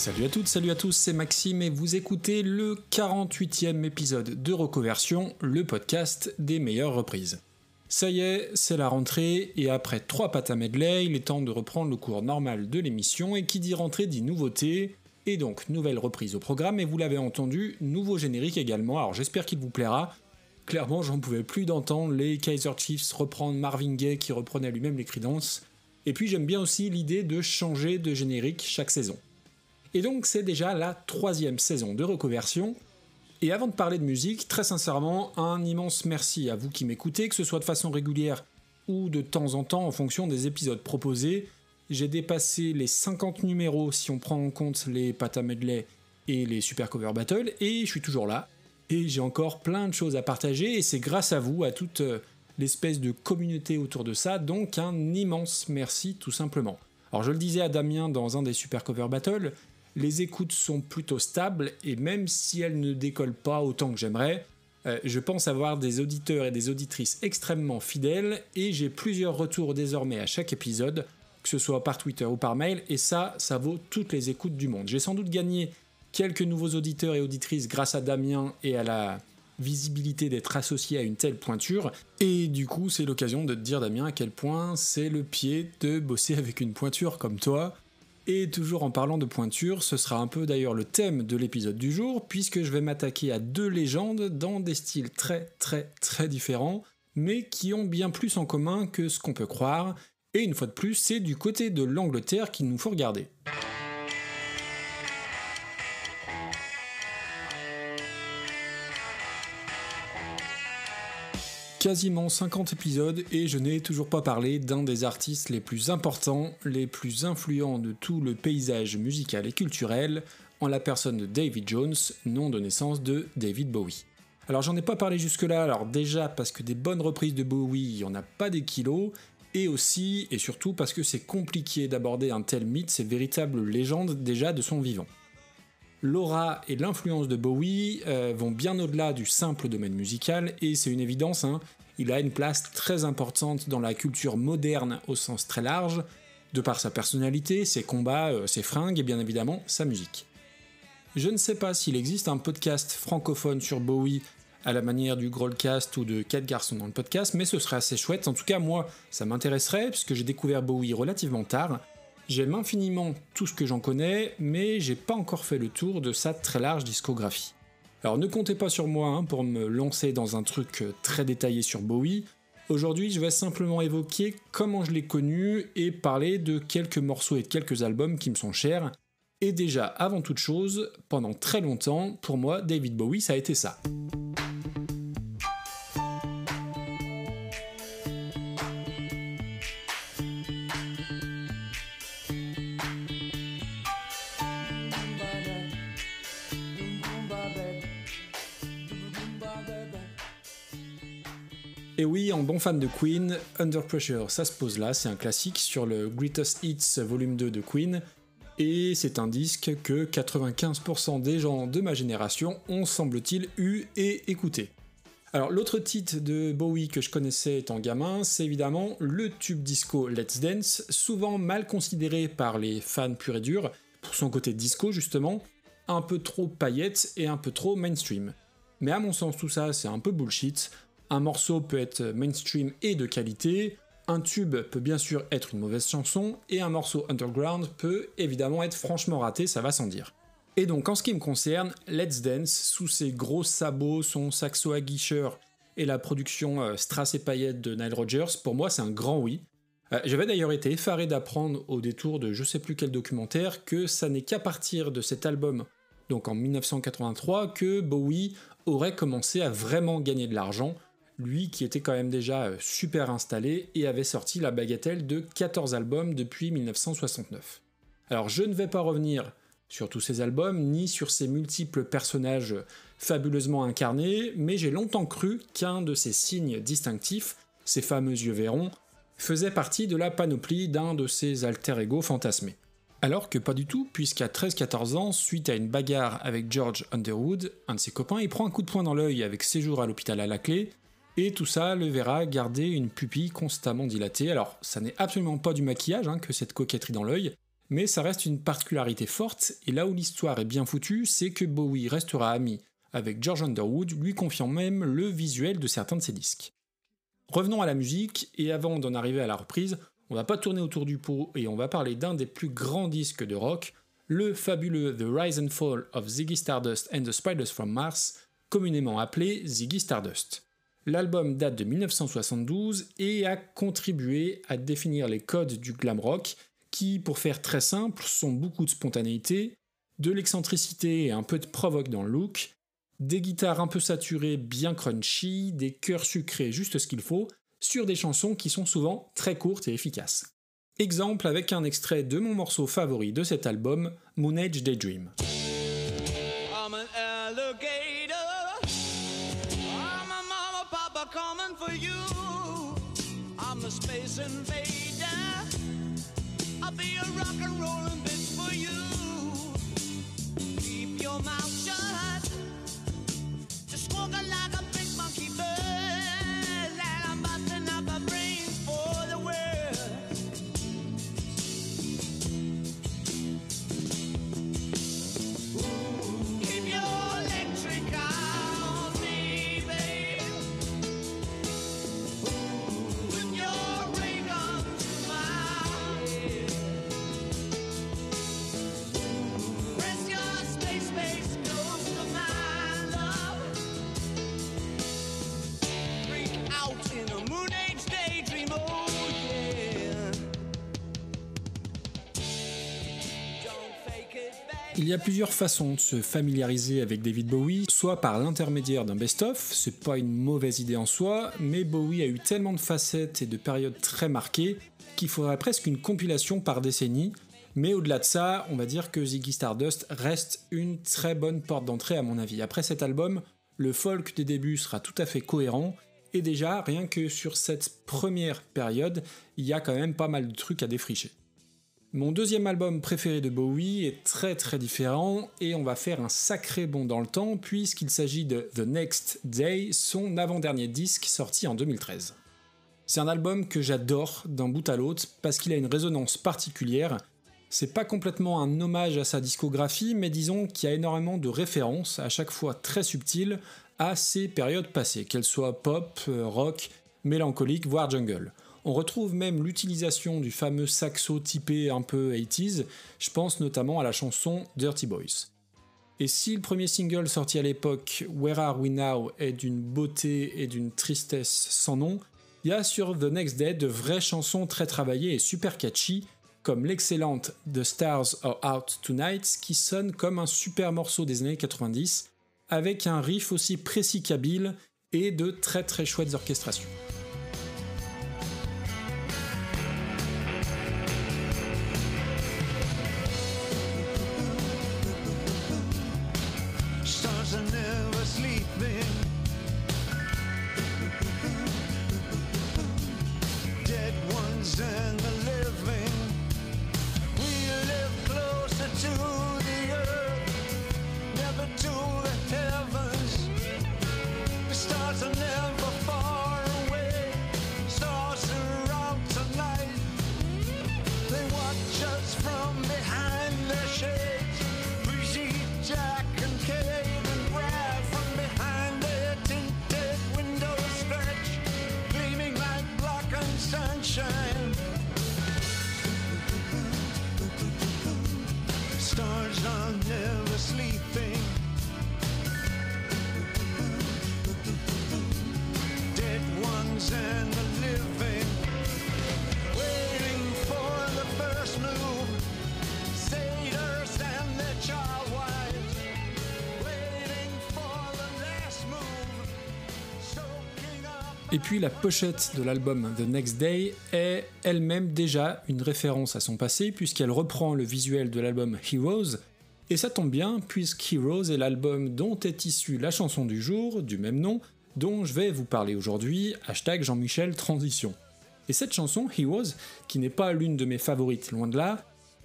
Salut à toutes, salut à tous, c'est Maxime et vous écoutez le 48e épisode de Recoversion, le podcast des meilleures reprises. Ça y est, c'est la rentrée et après trois pattes à medley, il est temps de reprendre le cours normal de l'émission et qui dit rentrée dit nouveauté, et donc nouvelle reprise au programme et vous l'avez entendu, nouveau générique également, alors j'espère qu'il vous plaira. Clairement, j'en pouvais plus d'entendre les Kaiser Chiefs reprendre Marvin Gaye qui reprenait lui-même les Creedence. Et puis j'aime bien aussi l'idée de changer de générique chaque saison. Et donc c'est déjà la troisième saison de Reconversion. Et avant de parler de musique, très sincèrement, un immense merci à vous qui m'écoutez, que ce soit de façon régulière ou de temps en temps en fonction des épisodes proposés. J'ai dépassé les 50 numéros si on prend en compte les Pata Medley et les Super Cover Battle, et je suis toujours là. Et j'ai encore plein de choses à partager, et c'est grâce à vous, à toute euh, l'espèce de communauté autour de ça, donc un immense merci tout simplement. Alors je le disais à Damien dans un des Super Cover Battle, les écoutes sont plutôt stables et même si elles ne décollent pas autant que j'aimerais, euh, je pense avoir des auditeurs et des auditrices extrêmement fidèles et j'ai plusieurs retours désormais à chaque épisode, que ce soit par Twitter ou par mail, et ça, ça vaut toutes les écoutes du monde. J'ai sans doute gagné quelques nouveaux auditeurs et auditrices grâce à Damien et à la visibilité d'être associé à une telle pointure, et du coup c'est l'occasion de te dire Damien à quel point c'est le pied de bosser avec une pointure comme toi, et toujours en parlant de pointure, ce sera un peu d'ailleurs le thème de l'épisode du jour, puisque je vais m'attaquer à deux légendes dans des styles très très très différents, mais qui ont bien plus en commun que ce qu'on peut croire, et une fois de plus, c'est du côté de l'Angleterre qu'il nous faut regarder. Quasiment 50 épisodes et je n'ai toujours pas parlé d'un des artistes les plus importants, les plus influents de tout le paysage musical et culturel, en la personne de David Jones, nom de naissance de David Bowie. Alors j'en ai pas parlé jusque-là, alors déjà parce que des bonnes reprises de Bowie, il n'y en a pas des kilos, et aussi et surtout parce que c'est compliqué d'aborder un tel mythe, ces véritables légendes déjà de son vivant. L'aura et l'influence de Bowie euh, vont bien au-delà du simple domaine musical, et c'est une évidence, hein, il a une place très importante dans la culture moderne au sens très large, de par sa personnalité, ses combats, euh, ses fringues et bien évidemment sa musique. Je ne sais pas s'il existe un podcast francophone sur Bowie à la manière du Grollcast ou de 4 garçons dans le podcast, mais ce serait assez chouette. En tout cas, moi, ça m'intéresserait, puisque j'ai découvert Bowie relativement tard, J'aime infiniment tout ce que j'en connais, mais j'ai pas encore fait le tour de sa très large discographie. Alors ne comptez pas sur moi hein, pour me lancer dans un truc euh, très détaillé sur Bowie. Aujourd'hui, je vais simplement évoquer comment je l'ai connu et parler de quelques morceaux et de quelques albums qui me sont chers. Et déjà, avant toute chose, pendant très longtemps, pour moi, David Bowie, ça a été ça. Fan de Queen, Under Pressure, ça se pose là, c'est un classique sur le Greatest Hits Volume 2 de Queen, et c'est un disque que 95% des gens de ma génération ont, semble-t-il, eu et écouté. Alors l'autre titre de Bowie que je connaissais étant gamin, c'est évidemment le tube disco Let's Dance, souvent mal considéré par les fans purs et durs, pour son côté disco justement, un peu trop paillettes et un peu trop mainstream. Mais à mon sens tout ça c'est un peu bullshit, un morceau peut être mainstream et de qualité, un tube peut bien sûr être une mauvaise chanson, et un morceau underground peut évidemment être franchement raté, ça va sans dire. Et donc en ce qui me concerne, Let's Dance, sous ses gros sabots, son saxo aguicheur et la production euh, Strass et paillettes de Nile Rodgers, pour moi c'est un grand oui. Euh, j'avais d'ailleurs été effaré d'apprendre au détour de je sais plus quel documentaire que ça n'est qu'à partir de cet album, donc en 1983, que Bowie aurait commencé à vraiment gagner de l'argent, lui qui était quand même déjà euh, super installé et avait sorti la bagatelle de 14 albums depuis 1969. Alors je ne vais pas revenir sur tous ces albums, ni sur ces multiples personnages fabuleusement incarnés, mais j'ai longtemps cru qu'un de ces signes distinctifs, ces fameux yeux verrons, faisait partie de la panoplie d'un de ces alter-ego fantasmés. Alors que pas du tout, puisqu'à 13-14 ans, suite à une bagarre avec George Underwood, un de ses copains, il prend un coup de poing dans l'œil avec séjour à l'hôpital à la clé, et tout ça le verra garder une pupille constamment dilatée. Alors, ça n'est absolument pas du maquillage hein, que cette coquetterie dans l'œil, mais ça reste une particularité forte, et là où l'histoire est bien foutue, c'est que Bowie restera ami avec George Underwood, lui confiant même le visuel de certains de ses disques. Revenons à la musique, et avant d'en arriver à la reprise, on va pas tourner autour du pot et on va parler d'un des plus grands disques de rock, le fabuleux The Rise and Fall of Ziggy Stardust and the Spiders from Mars, communément appelé Ziggy Stardust. L'album date de 1972 et a contribué à définir les codes du glam rock qui, pour faire très simple, sont beaucoup de spontanéité, de l'excentricité et un peu de provoque dans le look, des guitares un peu saturées bien crunchy, des chœurs sucrés juste ce qu'il faut, sur des chansons qui sont souvent très courtes et efficaces. Exemple avec un extrait de mon morceau favori de cet album, Moon Age Daydream. space invader. I'll be a rock and rollin' bitch for you. Keep your mouth shut. Just walk like a big monkey bird. Il y a plusieurs façons de se familiariser avec David Bowie, soit par l'intermédiaire d'un best-of, c'est pas une mauvaise idée en soi, mais Bowie a eu tellement de facettes et de périodes très marquées qu'il faudrait presque une compilation par décennie. Mais au-delà de ça, on va dire que Ziggy Stardust reste une très bonne porte d'entrée à mon avis. Après cet album, le folk des débuts sera tout à fait cohérent, et déjà, rien que sur cette première période, il y a quand même pas mal de trucs à défricher. Mon deuxième album préféré de Bowie est très très différent et on va faire un sacré bond dans le temps puisqu'il s'agit de The Next Day, son avant-dernier disque sorti en 2013. C'est un album que j'adore d'un bout à l'autre parce qu'il a une résonance particulière. C'est pas complètement un hommage à sa discographie, mais disons qu'il y a énormément de références, à chaque fois très subtiles, à ses périodes passées, qu'elles soient pop, rock, mélancolique, voire jungle. On retrouve même l'utilisation du fameux saxo typé un peu 80s, je pense notamment à la chanson Dirty Boys. Et si le premier single sorti à l'époque, Where Are We Now, est d'une beauté et d'une tristesse sans nom, il y a sur The Next Day de vraies chansons très travaillées et super catchy, comme l'excellente The Stars Are Out Tonight, qui sonne comme un super morceau des années 90, avec un riff aussi précis qu'habile et de très très chouettes orchestrations. Et puis la pochette de l'album The Next Day est elle-même déjà une référence à son passé puisqu'elle reprend le visuel de l'album Heroes. Et ça tombe bien puisque Heroes est l'album dont est issue la chanson du jour, du même nom, dont je vais vous parler aujourd'hui, hashtag Jean-Michel Transition. Et cette chanson, Heroes, qui n'est pas l'une de mes favorites, loin de là,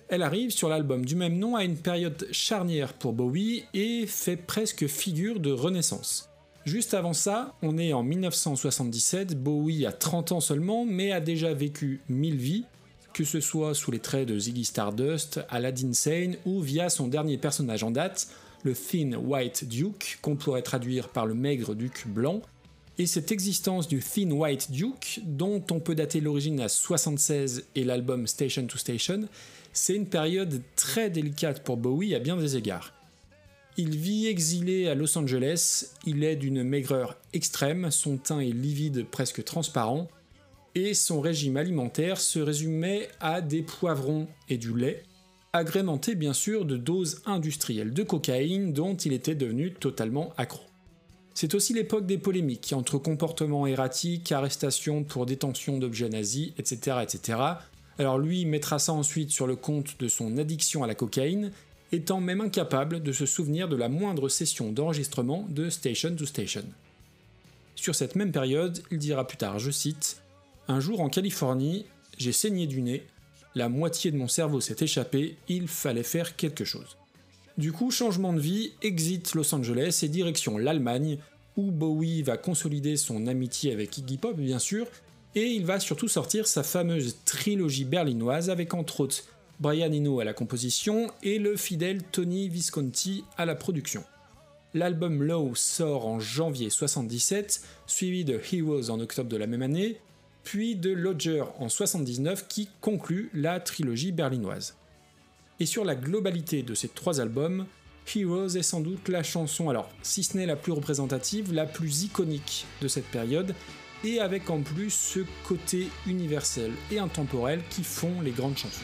elle arrive sur l'album du même nom à une période charnière pour Bowie et fait presque figure de renaissance. Juste avant ça, on est en 1977, Bowie a 30 ans seulement, mais a déjà vécu 1000 vies, que ce soit sous les traits de Ziggy Stardust, Aladdin Sane ou via son dernier personnage en date, le Thin White Duke, qu'on pourrait traduire par le maigre duc blanc, et cette existence du Thin White Duke, dont on peut dater l'origine à 76 et l'album Station to Station, c'est une période très délicate pour Bowie à bien des égards. Il vit exilé à Los Angeles, il est d'une maigreur extrême, son teint est livide presque transparent, et son régime alimentaire se résumait à des poivrons et du lait, agrémentés bien sûr de doses industrielles de cocaïne dont il était devenu totalement accro. C'est aussi l'époque des polémiques entre comportements erratiques, arrestations pour détention d'objets nazis, etc., etc. Alors lui mettra ça ensuite sur le compte de son addiction à la cocaïne, étant même incapable de se souvenir de la moindre session d'enregistrement de Station to Station. Sur cette même période, il dira plus tard, je cite, Un jour en Californie, j'ai saigné du nez, la moitié de mon cerveau s'est échappé, il fallait faire quelque chose. Du coup, changement de vie, exit Los Angeles et direction l'Allemagne, où Bowie va consolider son amitié avec Iggy Pop bien sûr, et il va surtout sortir sa fameuse trilogie berlinoise avec entre autres Brian Eno à la composition et le fidèle Tony Visconti à la production. L'album Low sort en janvier 77, suivi de Heroes en octobre de la même année, puis de Lodger en 79 qui conclut la trilogie berlinoise. Et sur la globalité de ces trois albums, Heroes est sans doute la chanson, alors si ce n'est la plus représentative, la plus iconique de cette période, et avec en plus ce côté universel et intemporel qui font les grandes chansons.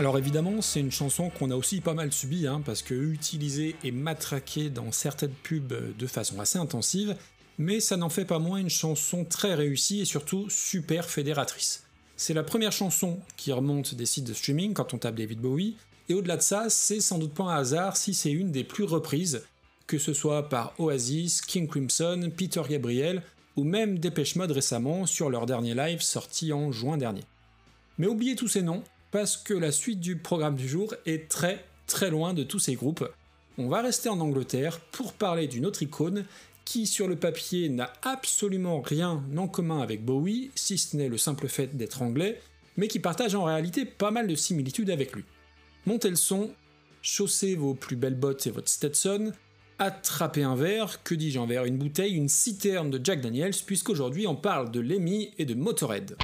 Alors évidemment, c'est une chanson qu'on a aussi pas mal subie, hein, parce que utilisée et matraquée dans certaines pubs de façon assez intensive, mais ça n'en fait pas moins une chanson très réussie et surtout super fédératrice. C'est la première chanson qui remonte des sites de streaming quand on tape David Bowie, et au-delà de ça, c'est sans doute pas un hasard si c'est une des plus reprises, que ce soit par Oasis, King Crimson, Peter Gabriel, ou même Dépêche Mode récemment sur leur dernier live sorti en juin dernier. Mais oubliez tous ces noms, parce que la suite du programme du jour est très très loin de tous ces groupes. On va rester en Angleterre pour parler d'une autre icône qui sur le papier n'a absolument rien en commun avec Bowie, si ce n'est le simple fait d'être anglais, mais qui partage en réalité pas mal de similitudes avec lui. Montez le son, chaussez vos plus belles bottes et votre Stetson, attrapez un verre, que dis-je un verre, une bouteille, une citerne de Jack Daniels, puisqu'aujourd'hui on parle de Lemmy et de Motorhead.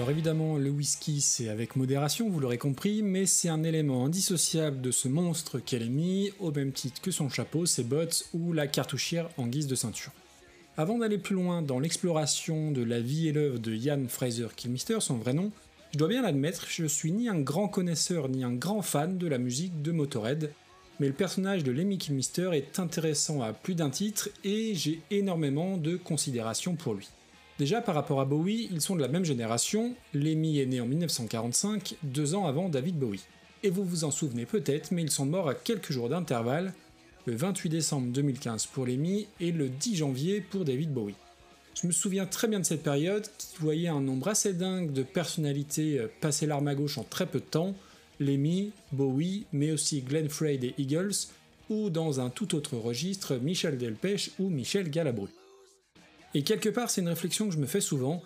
Alors évidemment, le whisky, c'est avec modération, vous l'aurez compris, mais c'est un élément indissociable de ce monstre qu'elle est mis, au même titre que son chapeau, ses bottes ou la cartouchière en guise de ceinture. Avant d'aller plus loin dans l'exploration de la vie et l'œuvre de Ian Fraser Kilmister, son vrai nom, je dois bien l'admettre, je suis ni un grand connaisseur ni un grand fan de la musique de Motorhead, mais le personnage de Lemmy Kilmister est intéressant à plus d'un titre et j'ai énormément de considération pour lui. Déjà par rapport à Bowie, ils sont de la même génération, Lemmy est né en 1945, deux ans avant David Bowie. Et vous vous en souvenez peut-être, mais ils sont morts à quelques jours d'intervalle, le 28 décembre 2015 pour Lemmy et le 10 janvier pour David Bowie. Je me souviens très bien de cette période qui voyait un nombre assez dingue de personnalités euh, passer l'arme à gauche en très peu de temps, Lemmy, Bowie, mais aussi Glenn Frey des Eagles, ou dans un tout autre registre Michel Delpech ou Michel Galabru. Et quelque part, c'est une réflexion que je me fais souvent.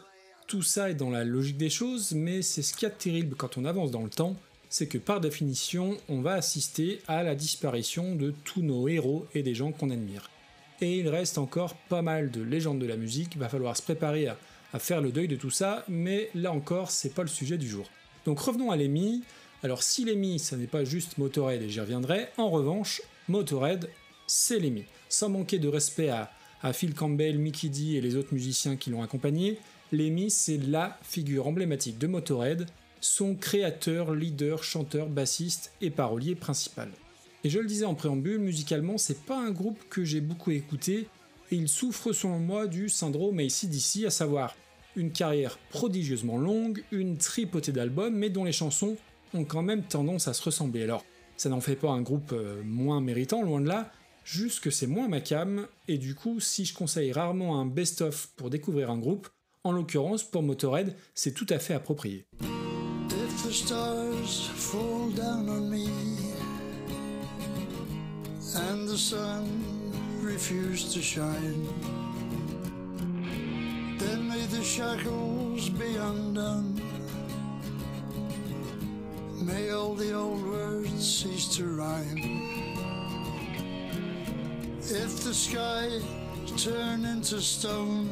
Tout ça est dans la logique des choses, mais c'est ce qu'il y a de terrible quand on avance dans le temps, c'est que par définition, on va assister à la disparition de tous nos héros et des gens qu'on admire. Et il reste encore pas mal de légendes de la musique, il va falloir se préparer à, à faire le deuil de tout ça, mais là encore, c'est pas le sujet du jour. Donc revenons à Lemmy. Alors si Lemmy, ça n'est pas juste Motorhead et j'y reviendrai, en revanche, Motorhead, c'est Lemmy. Sans manquer de respect à, Phil Campbell, Mickey D et les autres musiciens qui l'ont accompagné, Lemmy c'est la figure emblématique de Motorhead, son créateur, leader, chanteur, bassiste et parolier principal. Et je le disais en préambule, musicalement c'est pas un groupe que j'ai beaucoup écouté, et il souffre selon moi du syndrome ACDC, à savoir une carrière prodigieusement longue, une tripotée d'albums, mais dont les chansons ont quand même tendance à se ressembler. Alors, ça n'en fait pas un groupe euh, moins méritant, loin de là, juste que c'est moins ma cam, et du coup, si je conseille rarement un best-of pour découvrir un groupe, en l'occurrence, pour Motorhead, c'est tout à fait approprié. May all the old words cease to rhyme. If the sky turn into stone,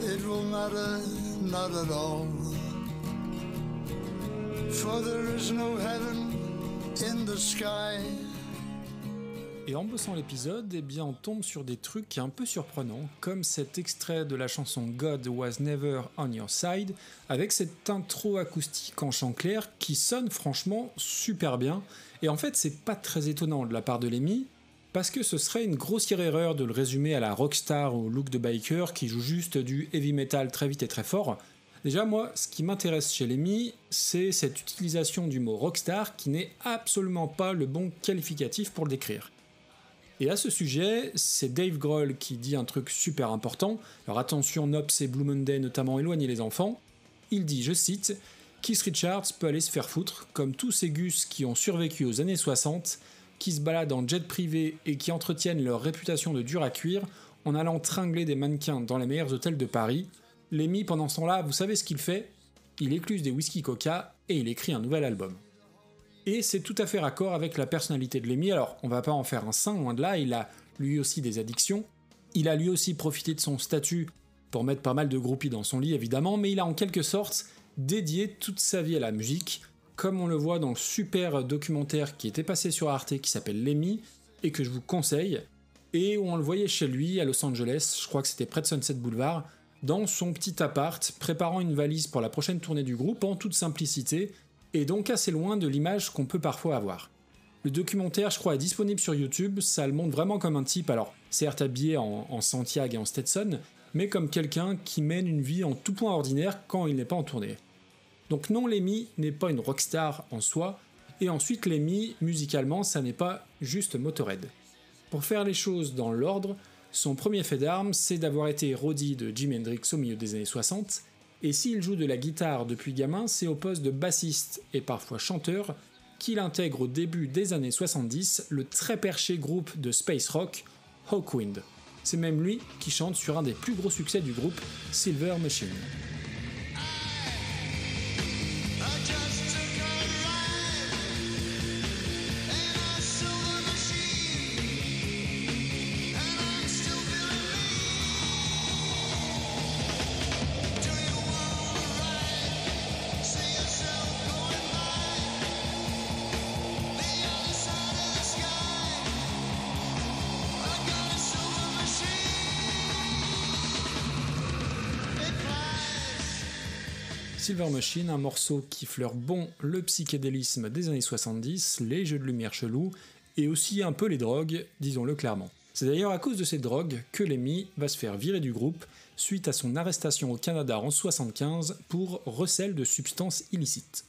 it will matter not at all. For there is no heaven in the sky. Et en bossant l'épisode, eh bien, on tombe sur des trucs un peu surprenants, comme cet extrait de la chanson God Was Never on Your Side, avec cette intro acoustique en chant clair qui sonne franchement super bien. Et en fait, c'est pas très étonnant de la part de Lemmy, parce que ce serait une grossière erreur de le résumer à la rockstar au look de biker qui joue juste du heavy metal très vite et très fort. Déjà, moi, ce qui m'intéresse chez Lemmy, c'est cette utilisation du mot rockstar qui n'est absolument pas le bon qualificatif pour le décrire. Et à ce sujet, c'est Dave Grohl qui dit un truc super important. Alors attention, Nops et Blue Monday notamment éloignez les enfants. Il dit, je cite, Keith Richards peut aller se faire foutre, comme tous ces gus qui ont survécu aux années 60, qui se baladent en jet privé et qui entretiennent leur réputation de dur à cuire en allant tringler des mannequins dans les meilleurs hôtels de Paris. Lemmy, pendant ce temps-là, vous savez ce qu'il fait? Il écluse des whisky coca et il écrit un nouvel album et c'est tout à fait raccord avec la personnalité de Lemmy. Alors, on va pas en faire un saint, loin de là, il a lui aussi des addictions. Il a lui aussi profité de son statut pour mettre pas mal de groupies dans son lit, évidemment, mais il a en quelque sorte dédié toute sa vie à la musique, comme on le voit dans le super documentaire qui était passé sur Arte qui s'appelle Lemmy, et que je vous conseille, et où on le voyait chez lui à Los Angeles, je crois que c'était près de Sunset Boulevard, dans son petit appart, préparant une valise pour la prochaine tournée du groupe en toute simplicité, et donc assez loin de l'image qu'on peut parfois avoir. Le documentaire, je crois, est disponible sur YouTube, ça le montre vraiment comme un type, alors certes habillé en, Santiago et en Stetson, mais comme quelqu'un qui mène une vie en tout point ordinaire quand il n'est pas en tournée. Donc non, Lemmy n'est pas une rockstar en soi, et ensuite Lemmy, musicalement, ça n'est pas juste Motorhead. Pour faire les choses dans l'ordre, son premier fait d'armes, c'est d'avoir été roadie de Jimi Hendrix au milieu des années 60, et s'il joue de la guitare depuis gamin, c'est au poste de bassiste et parfois chanteur qu'il intègre au début des années 70 le très perché groupe de space rock Hawkwind. C'est même lui qui chante sur un des plus gros succès du groupe, Silver Machine. Silver Machine, un morceau qui fleure bon le psychédélisme des années 70, les jeux de lumière chelous, et aussi un peu les drogues, disons-le clairement. C'est d'ailleurs à cause de ces drogues que Lemmy va se faire virer du groupe suite à son arrestation au Canada en 75 pour recel de substances illicites.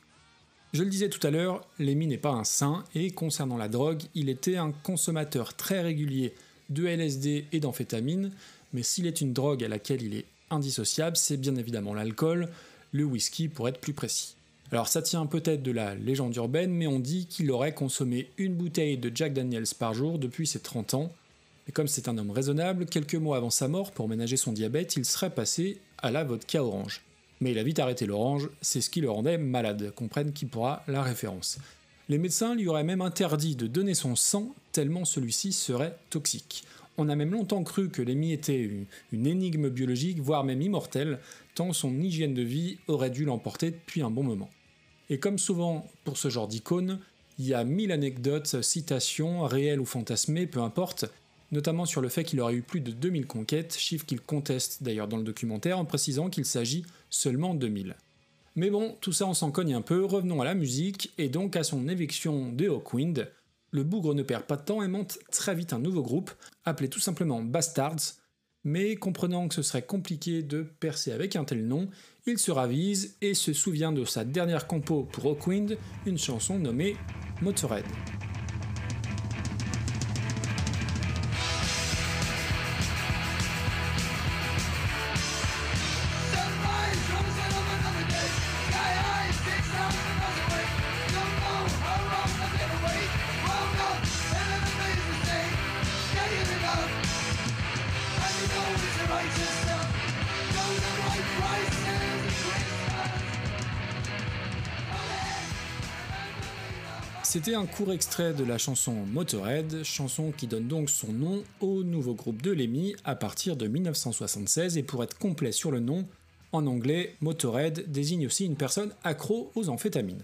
Je le disais tout à l'heure, Lemmy n'est pas un saint et concernant la drogue, il était un consommateur très régulier de LSD et d'amphétamine, mais s'il est une drogue à laquelle il est indissociable, c'est bien évidemment l'alcool, le whisky pour être plus précis. Alors ça tient peut-être de la légende urbaine, mais on dit qu'il aurait consommé une bouteille de Jack Daniels par jour depuis ses 30 ans. Et comme c'est un homme raisonnable, quelques mois avant sa mort, pour ménager son diabète, il serait passé à la vodka orange. Mais il a vite arrêté l'orange, c'est ce qui le rendait malade, comprenne qui pourra la référence. Les médecins lui auraient même interdit de donner son sang tellement celui-ci serait toxique. On a même longtemps cru que Lemmy était une, énigme biologique, voire même immortelle, tant son hygiène de vie aurait dû l'emporter depuis un bon moment. Et comme souvent pour ce genre d'icône, il y a mille anecdotes, citations, réelles ou fantasmées, peu importe, notamment sur le fait qu'il aurait eu plus de 2000 conquêtes, chiffre qu'il conteste d'ailleurs dans le documentaire en précisant qu'il s'agit seulement de 2000. Mais bon, tout ça on s'en cogne un peu, revenons à la musique, et donc à son éviction de Hawkwind. Le bougre ne perd pas de temps et monte très vite un nouveau groupe, appelé tout simplement Bastards, mais comprenant que ce serait compliqué de percer avec un tel nom, il se ravise et se souvient de sa dernière compo pour Hawkwind, une chanson nommée Motorhead. Un court extrait de la chanson Motorhead, chanson qui donne donc son nom au nouveau groupe de Lemmy à partir de 1976 et pour être complet sur le nom, en anglais, Motorhead désigne aussi une personne accro aux amphétamines.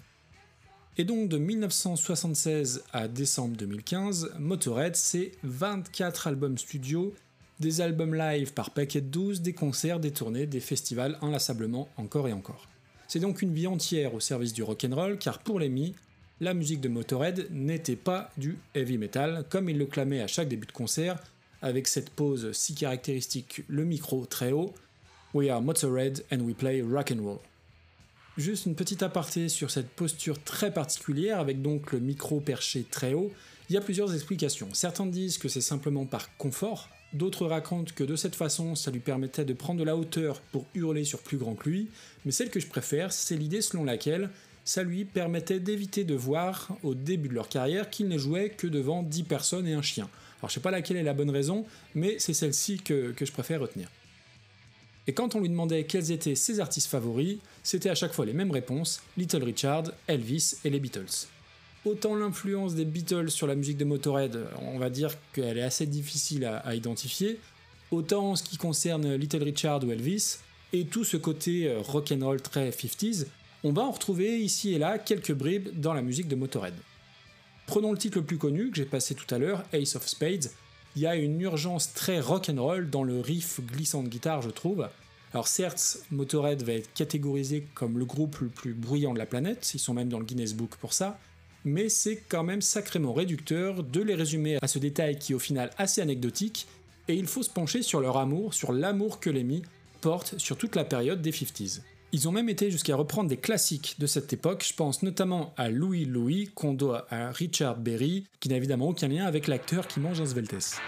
Et donc de 1976 à décembre 2015, Motorhead c'est 24 albums studio, des albums live par paquet de 12, des concerts, des tournées, des festivals inlassablement encore et encore. C'est donc une vie entière au service du rock'n'roll car pour Lemmy, la musique de Motorhead n'était pas du heavy metal, comme il le clamait à chaque début de concert, avec cette pose si caractéristique, le micro très haut. We are Motorhead and we play rock and roll. Juste une petite aparté sur cette posture très particulière, avec donc le micro perché très haut, il y a plusieurs explications. Certains disent que c'est simplement par confort, d'autres racontent que de cette façon ça lui permettait de prendre de la hauteur pour hurler sur plus grand que lui, mais celle que je préfère, c'est l'idée selon laquelle ça lui permettait d'éviter de voir au début de leur carrière qu'ils ne jouaient que devant 10 personnes et un chien. Alors je sais pas laquelle est la bonne raison, mais c'est celle-ci que, je préfère retenir. Et quand on lui demandait quels étaient ses artistes favoris, c'était à chaque fois les mêmes réponses, Little Richard, Elvis et les Beatles. Autant l'influence des Beatles sur la musique de Motorhead, on va dire qu'elle est assez difficile à, identifier, autant en ce qui concerne Little Richard ou Elvis, et tout ce côté euh, rock'n'roll très 50s, on va en retrouver ici et là quelques bribes dans la musique de Motorhead. Prenons le titre le plus connu que j'ai passé tout à l'heure, Ace of Spades. Il y a une urgence très rock'n'roll dans le riff glissant de guitare, je trouve. Alors certes, Motorhead va être catégorisé comme le groupe le plus bruyant de la planète, ils sont même dans le Guinness Book pour ça, mais c'est quand même sacrément réducteur de les résumer à ce détail qui est au final assez anecdotique, et il faut se pencher sur leur amour, sur l'amour que Lemmy porte sur toute la période des 50s. Ils ont même été jusqu'à reprendre des classiques de cette époque, je pense notamment à Louis Louis, qu'on doit à Richard Berry, qui n'a évidemment aucun lien avec l'acteur qui mange un sveltes.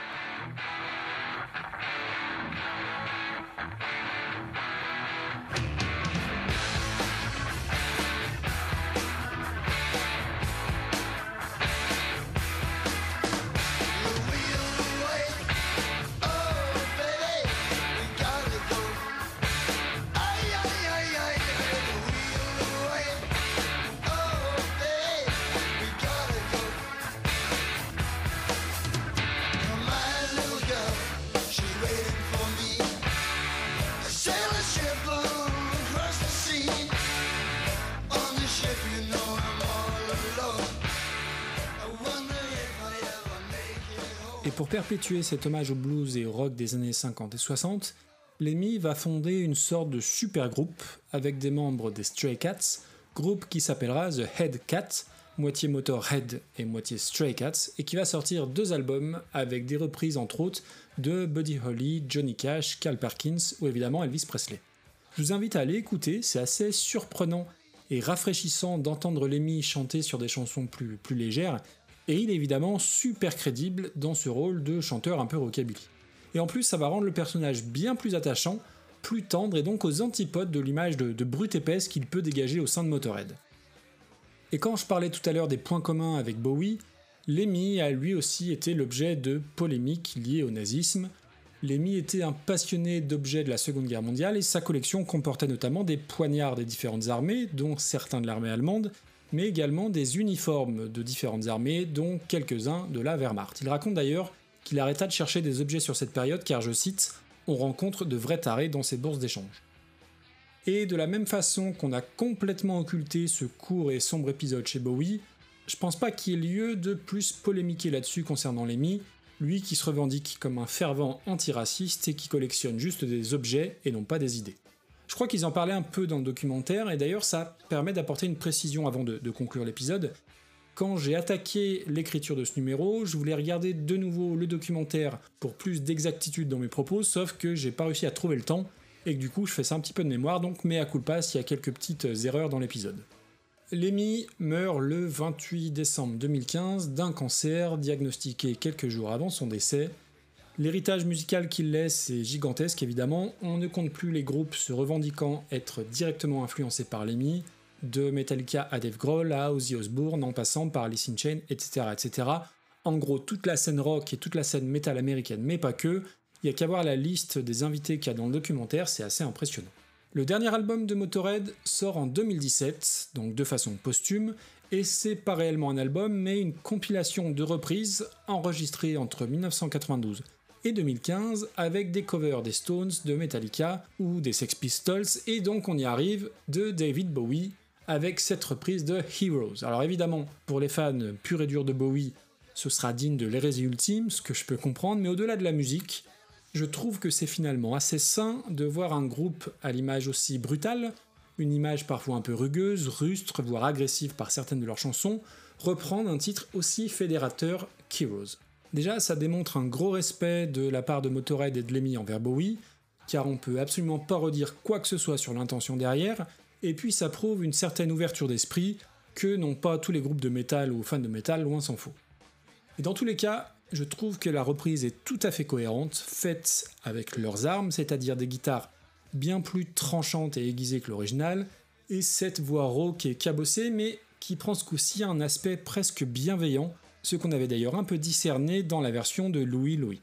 Perpétuer cet hommage au blues et au rock des années 50 et 60, Lemmy va fonder une sorte de super groupe avec des membres des Stray Cats, groupe qui s'appellera The Head Cat, moitié Motorhead et moitié Stray Cats, et qui va sortir deux albums avec des reprises entre autres de Buddy Holly, Johnny Cash, Carl Perkins ou évidemment Elvis Presley. Je vous invite à aller écouter, c'est assez surprenant et rafraîchissant d'entendre Lemmy chanter sur des chansons plus, plus légères et il est évidemment super crédible dans ce rôle de chanteur un peu rockabilly. Et en plus, ça va rendre le personnage bien plus attachant, plus tendre et donc aux antipodes de l'image de, brute épaisse qu'il peut dégager au sein de Motorhead. Et quand je parlais tout à l'heure des points communs avec Bowie, Lemmy a lui aussi été l'objet de polémiques liées au nazisme. Lemmy était un passionné d'objets de la Seconde Guerre mondiale et sa collection comportait notamment des poignards des différentes armées, dont certains de l'armée allemande, mais également des uniformes de différentes armées, dont quelques-uns de la Wehrmacht. Il raconte d'ailleurs qu'il arrêta de chercher des objets sur cette période car, je cite, on rencontre de vrais tarés dans ces bourses d'échange. Et de la même façon qu'on a complètement occulté ce court et sombre épisode chez Bowie, je pense pas qu'il y ait lieu de plus polémiquer là-dessus concernant Lemmy, lui qui se revendique comme un fervent antiraciste et qui collectionne juste des objets et non pas des idées. Je crois qu'ils en parlaient un peu dans le documentaire, et d'ailleurs ça permet d'apporter une précision avant de, conclure l'épisode. Quand j'ai attaqué l'écriture de ce numéro, je voulais regarder de nouveau le documentaire pour plus d'exactitude dans mes propos, sauf que j'ai pas réussi à trouver le temps, et que du coup je fais ça un petit peu de mémoire, donc mea culpa s'il y a quelques petites erreurs dans l'épisode. Lemmy meurt le 28 décembre 2015 d'un cancer diagnostiqué quelques jours avant son décès. L'héritage musical qu'il laisse est gigantesque évidemment, on ne compte plus les groupes se revendiquant être directement influencés par Lemmy, de Metallica à Dave Grohl à Ozzy Osbourne en passant par Alice in Chains, etc., etc. En gros, toute la scène rock et toute la scène métal américaine, mais pas que, il y a qu'à voir la liste des invités qu'il y a dans le documentaire, c'est assez impressionnant. Le dernier album de Motorhead sort en 2017, donc de façon posthume, et c'est pas réellement un album, mais une compilation de reprises enregistrées entre 1992 et 2015 avec des covers des Stones, de Metallica ou des Sex Pistols, et donc on y arrive de David Bowie avec cette reprise de Heroes. Alors évidemment, pour les fans purs et durs de Bowie, ce sera digne de l'hérésie ultime, ce que je peux comprendre, mais au-delà de la musique, je trouve que c'est finalement assez sain de voir un groupe à l'image aussi brutale, une image parfois un peu rugueuse, rustre, voire agressive par certaines de leurs chansons, reprendre un titre aussi fédérateur qu'Heroes. Déjà, ça démontre un gros respect de la part de Motorhead et de Lemmy envers Bowie, car on peut absolument pas redire quoi que ce soit sur l'intention derrière, et puis ça prouve une certaine ouverture d'esprit que n'ont pas tous les groupes de métal ou fans de métal, loin s'en faut. Et dans tous les cas, je trouve que la reprise est tout à fait cohérente, faite avec leurs armes, c'est-à-dire des guitares bien plus tranchantes et aiguisées que l'original, et cette voix rauque et cabossée, mais qui prend ce coup-ci un aspect presque bienveillant, ce qu'on avait d'ailleurs un peu discerné dans la version de Louis Louis.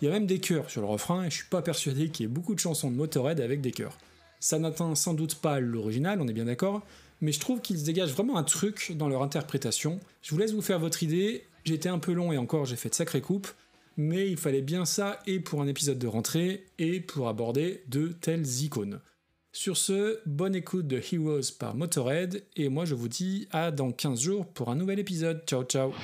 Il y a même des chœurs sur le refrain, et je suis pas persuadé qu'il y ait beaucoup de chansons de Motorhead avec des chœurs. Ça n'atteint sans doute pas l'original, on est bien d'accord, mais je trouve qu'ils dégagent vraiment un truc dans leur interprétation. Je vous laisse vous faire votre idée, été un peu long et encore j'ai fait de sacrées coupes, mais il fallait bien ça et pour un épisode de rentrée et pour aborder de telles icônes. Sur ce, bonne écoute de Heroes par Motorhead et moi je vous dis à dans 15 jours pour un nouvel épisode. Ciao ciao